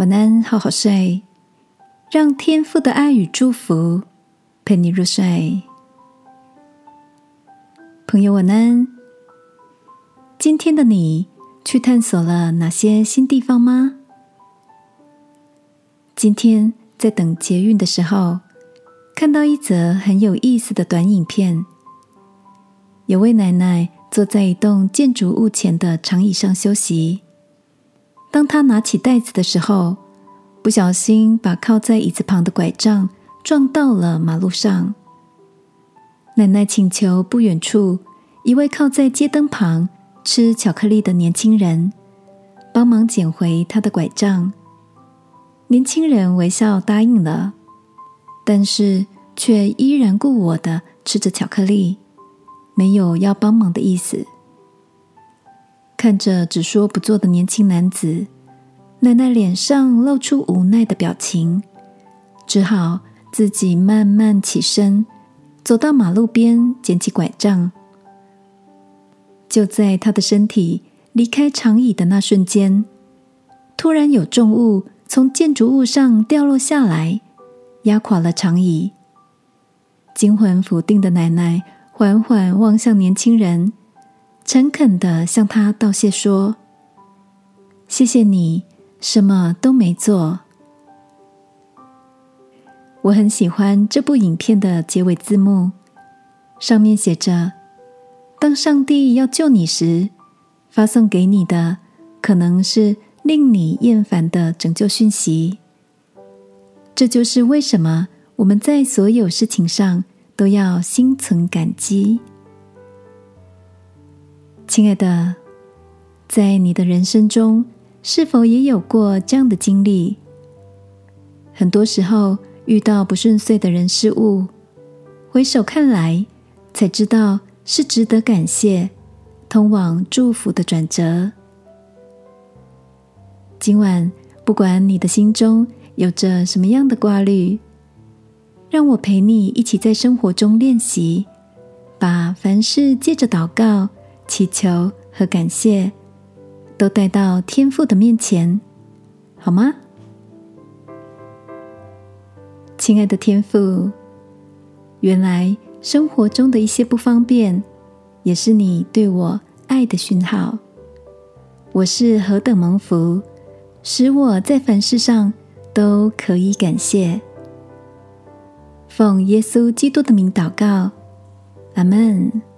晚安，好好睡，让天父的爱与祝福陪你入睡。朋友，晚安。今天的你去探索了哪些新地方吗？今天在等捷运的时候，看到一则很有意思的短影片，有位奶奶。坐在一栋建筑物前的长椅上休息。当他拿起袋子的时候，不小心把靠在椅子旁的拐杖撞到了马路上。奶奶请求不远处一位靠在街灯旁吃巧克力的年轻人帮忙捡回他的拐杖。年轻人微笑答应了，但是却依然顾我的吃着巧克力。没有要帮忙的意思。看着只说不做的年轻男子，奶奶脸上露出无奈的表情，只好自己慢慢起身，走到马路边，捡起拐杖。就在他的身体离开长椅的那瞬间，突然有重物从建筑物上掉落下来，压垮了长椅。惊魂甫定的奶奶。缓缓望向年轻人，诚恳的向他道谢说：“谢谢你，什么都没做。”我很喜欢这部影片的结尾字幕，上面写着：“当上帝要救你时，发送给你的可能是令你厌烦的拯救讯息。”这就是为什么我们在所有事情上。都要心存感激，亲爱的，在你的人生中，是否也有过这样的经历？很多时候遇到不顺遂的人事物，回首看来，才知道是值得感谢、通往祝福的转折。今晚，不管你的心中有着什么样的挂虑。让我陪你一起在生活中练习，把凡事借着祷告、祈求和感谢，都带到天父的面前，好吗？亲爱的天父，原来生活中的一些不方便，也是你对我爱的讯号。我是何等蒙福，使我在凡事上都可以感谢。奉耶稣基督的名祷告，阿门。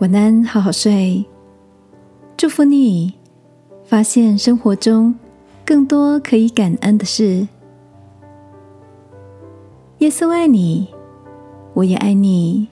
晚安，好好睡。祝福你，发现生活中更多可以感恩的事。耶稣爱你，我也爱你。